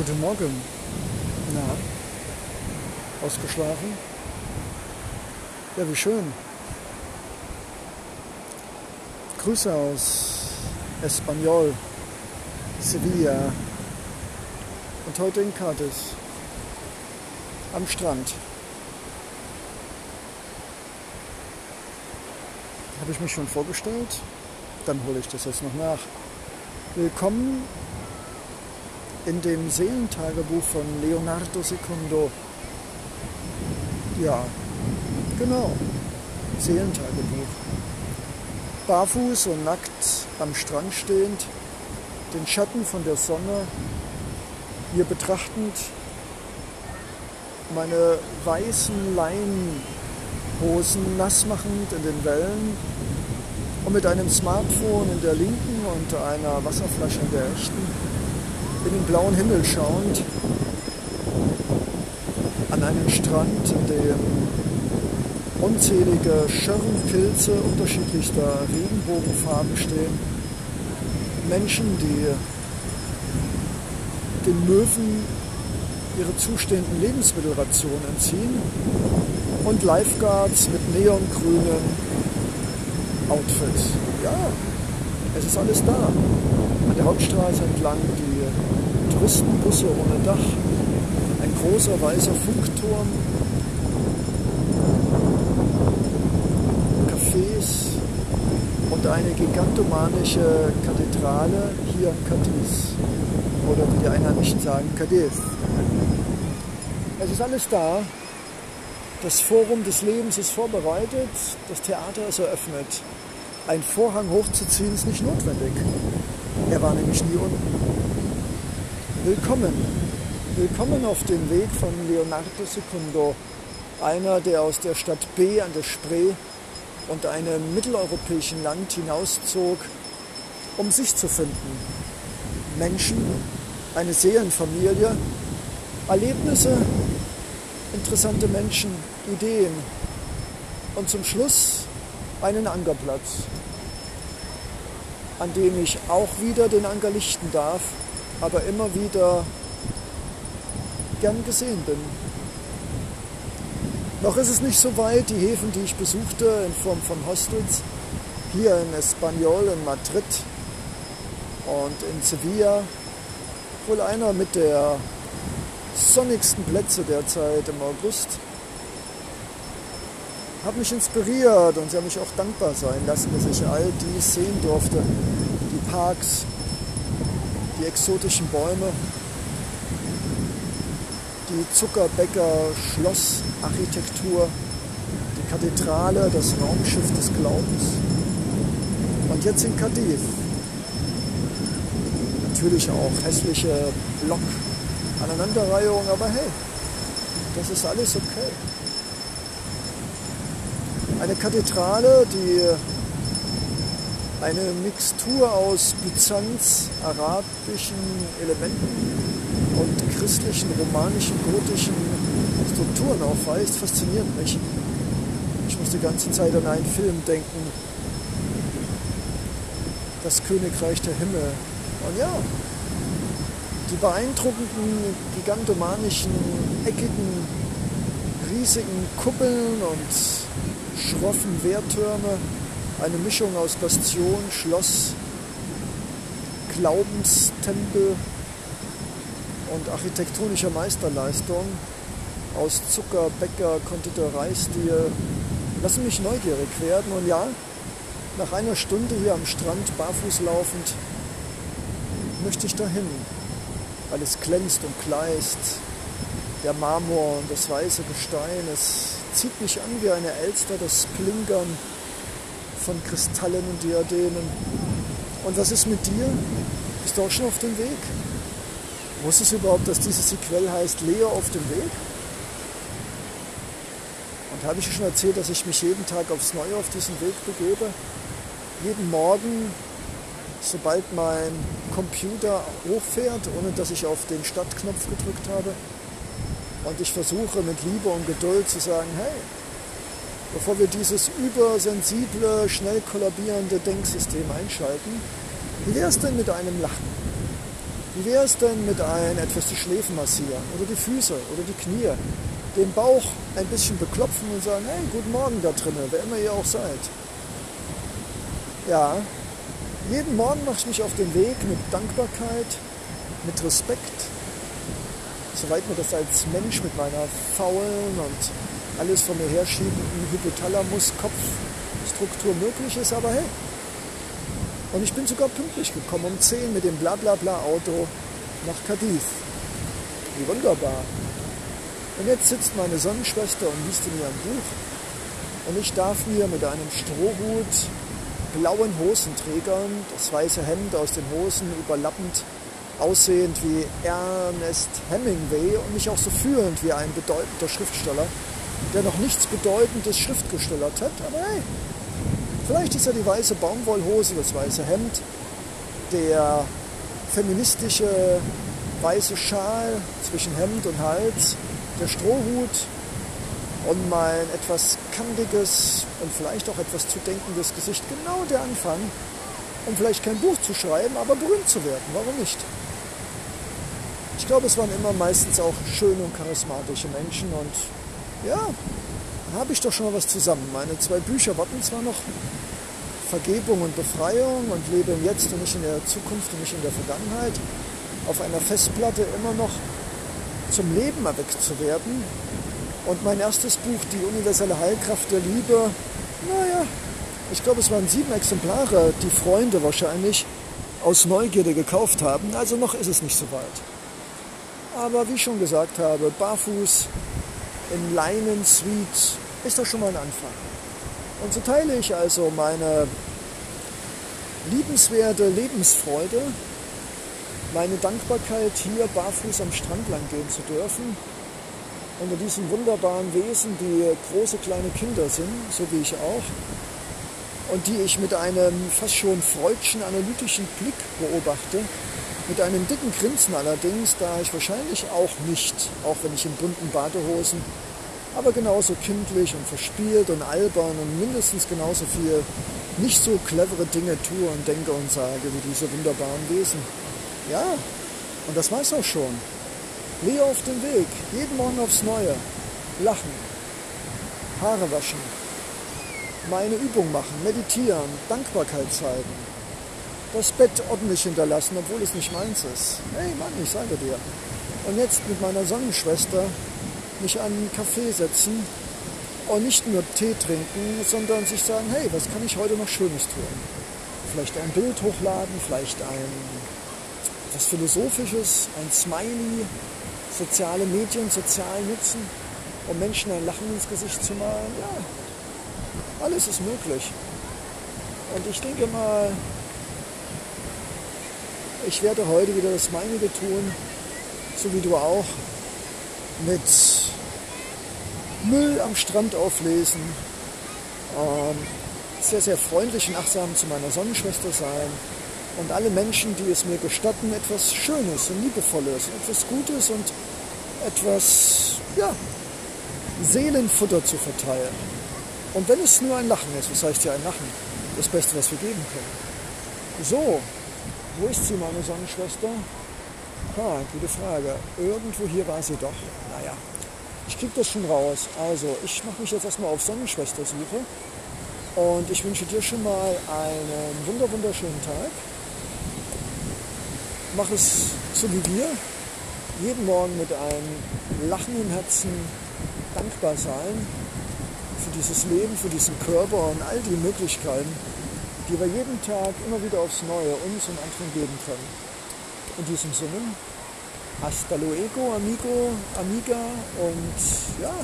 Guten Morgen. Na, ausgeschlafen? Ja, wie schön. Grüße aus Espanyol, Sevilla und heute in Cadiz am Strand. Habe ich mich schon vorgestellt? Dann hole ich das jetzt noch nach. Willkommen in dem Seelentagebuch von Leonardo Secundo. Ja, genau, Seelentagebuch. Barfuß und nackt am Strand stehend, den Schatten von der Sonne hier betrachtend, meine weißen Leinhosen nass machend in den Wellen und mit einem Smartphone in der linken und einer Wasserflasche in der rechten in den blauen Himmel schauend, an einem Strand, in dem unzählige Schirmpilze unterschiedlichster Regenbogenfarben stehen, Menschen, die den Möwen ihre zustehenden Lebensmittelrationen entziehen und Lifeguards mit neongrünen Outfits. Ja, es ist alles da. An der Hauptstraße entlang die Touristenbusse ohne Dach, ein großer weißer Funkturm, Cafés und eine gigantomanische Kathedrale hier in Cadiz. Oder wie die Einheimischen sagen, Cadiz. Es ist alles da. Das Forum des Lebens ist vorbereitet. Das Theater ist eröffnet. Ein Vorhang hochzuziehen ist nicht notwendig. Er war nämlich nie unten. Willkommen. Willkommen auf dem Weg von Leonardo Secundo, einer, der aus der Stadt B an der Spree und einem mitteleuropäischen Land hinauszog, um sich zu finden. Menschen, eine Seelenfamilie, Erlebnisse, interessante Menschen, Ideen und zum Schluss einen Ankerplatz an dem ich auch wieder den Anker lichten darf, aber immer wieder gern gesehen bin. Noch ist es nicht so weit, die Häfen, die ich besuchte in Form von Hostels, hier in Espanyol, in Madrid und in Sevilla, wohl einer mit der sonnigsten Plätze derzeit im August, hat mich inspiriert und sie haben mich auch dankbar sein lassen, dass ich all dies sehen durfte. Die Parks, die exotischen Bäume, die Zuckerbäcker, Schlossarchitektur, die Kathedrale, das Raumschiff des Glaubens. Und jetzt in Cadiz. Natürlich auch hässliche Block-Aneinanderreihungen, aber hey, das ist alles okay. Eine Kathedrale, die eine Mixtur aus Byzanz, arabischen Elementen und christlichen, romanischen, gotischen Strukturen aufweist, fasziniert mich. Ich muss die ganze Zeit an einen Film denken. Das Königreich der Himmel. Und ja, die beeindruckenden, gigantomanischen, eckigen, riesigen Kuppeln und schroffen Wehrtürme, eine Mischung aus Bastion, Schloss, Glaubenstempel und architektonischer Meisterleistung aus Zucker, Bäcker, Konditoreistil lassen mich neugierig werden. Und ja, nach einer Stunde hier am Strand barfuß laufend möchte ich dahin, weil es glänzt und gleist. Der Marmor und das weiße Gestein, es zieht mich an wie eine Elster, das Plinkern von Kristallen und Diademen. Und was ist mit dir? Bist du auch schon auf dem Weg? Wusstest du überhaupt, dass dieses Sequel heißt Leo auf dem Weg? Und habe ich dir schon erzählt, dass ich mich jeden Tag aufs Neue auf diesen Weg begebe? Jeden Morgen, sobald mein Computer hochfährt, ohne dass ich auf den Startknopf gedrückt habe, und ich versuche mit Liebe und Geduld zu sagen, hey, bevor wir dieses übersensible, schnell kollabierende Denksystem einschalten, wie wäre es denn mit einem Lachen? Wie wäre es denn mit ein etwas die Schläfen massieren oder die Füße oder die Knie, den Bauch ein bisschen beklopfen und sagen, hey, guten Morgen da drinnen, wer immer ihr auch seid. Ja, jeden Morgen mache ich mich auf den Weg mit Dankbarkeit, mit Respekt, soweit mir das als Mensch mit meiner faulen und alles von mir herschiebenden Hypothalamus-Kopfstruktur möglich ist, aber hey. Und ich bin sogar pünktlich gekommen um 10 mit dem Blablabla-Auto nach Cadiz. Wie wunderbar. Und jetzt sitzt meine Sonnenschwester und liest in ihrem Buch. Und ich darf mir mit einem Strohhut, blauen Hosenträgern, das weiße Hemd aus den Hosen überlappend aussehend wie Ernest Hemingway und mich auch so fühlend wie ein bedeutender Schriftsteller, der noch nichts Bedeutendes schriftgestellert hat. Aber hey, vielleicht ist ja die weiße Baumwollhose, das weiße Hemd, der feministische weiße Schal zwischen Hemd und Hals, der Strohhut und mein etwas kandiges und vielleicht auch etwas zu denkendes Gesicht genau der Anfang, um vielleicht kein Buch zu schreiben, aber berühmt zu werden. Warum nicht? Ich glaube, es waren immer meistens auch schöne und charismatische Menschen und ja, da habe ich doch schon mal was zusammen. Meine zwei Bücher warten zwar noch Vergebung und Befreiung und lebe im Jetzt und nicht in der Zukunft und nicht in der Vergangenheit, auf einer Festplatte immer noch zum Leben erweckt zu werden. Und mein erstes Buch, Die universelle Heilkraft der Liebe, naja, ich glaube, es waren sieben Exemplare, die Freunde wahrscheinlich aus Neugierde gekauft haben. Also noch ist es nicht so weit. Aber wie ich schon gesagt habe, barfuß in Leinen-Suite ist doch schon mal ein Anfang. Und so teile ich also meine liebenswerte Lebensfreude, meine Dankbarkeit, hier barfuß am Strand lang gehen zu dürfen, unter diesen wunderbaren Wesen, die große kleine Kinder sind, so wie ich auch, und die ich mit einem fast schon freudschen analytischen Blick beobachte, mit einem dicken Grinsen allerdings, da ich wahrscheinlich auch nicht, auch wenn ich in bunten Badehosen, aber genauso kindlich und verspielt und albern und mindestens genauso viel nicht so clevere Dinge tue und denke und sage wie diese wunderbaren Wesen. Ja, und das weiß auch schon. Leo auf dem Weg, jeden Morgen aufs Neue. Lachen, Haare waschen, meine Übung machen, meditieren, Dankbarkeit zeigen, das Bett ordentlich hinterlassen, obwohl es nicht meins ist. Hey Mann, ich sage dir. Und jetzt mit meiner Sonnenschwester mich an einen Kaffee setzen und nicht nur Tee trinken, sondern sich sagen, hey, was kann ich heute noch Schönes tun? Vielleicht ein Bild hochladen, vielleicht ein was Philosophisches, ein Smiley, soziale Medien sozial nutzen, um Menschen ein Lachen ins Gesicht zu malen. Ja, alles ist möglich. Und ich denke mal, ich werde heute wieder das meinige tun, so wie du auch, mit Müll am Strand auflesen, ähm, sehr, sehr freundlich und achtsam zu meiner Sonnenschwester sein und alle Menschen, die es mir gestatten, etwas Schönes und Liebevolles, etwas Gutes und etwas, ja, Seelenfutter zu verteilen. Und wenn es nur ein Lachen ist, was heißt ja ein Lachen? Das Beste, was wir geben können. So, wo ist sie, meine Sonnenschwester? Ha, gute Frage. Irgendwo hier war sie doch. Naja, ich krieg das schon raus. Also, ich mache mich jetzt erstmal auf Sonnenschwestersuche. Und ich wünsche dir schon mal einen wunder wunderschönen Tag. Mach es so wie wir. Jeden Morgen mit einem Lachen im Herzen dankbar sein für dieses Leben, für diesen Körper und all die Möglichkeiten, die wir jeden Tag immer wieder aufs Neue uns und anderen geben können. In diesem Sinne, hasta luego, amigo, amiga und ja,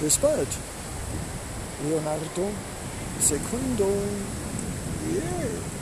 bis bald. Leonardo Secundo. Yeah.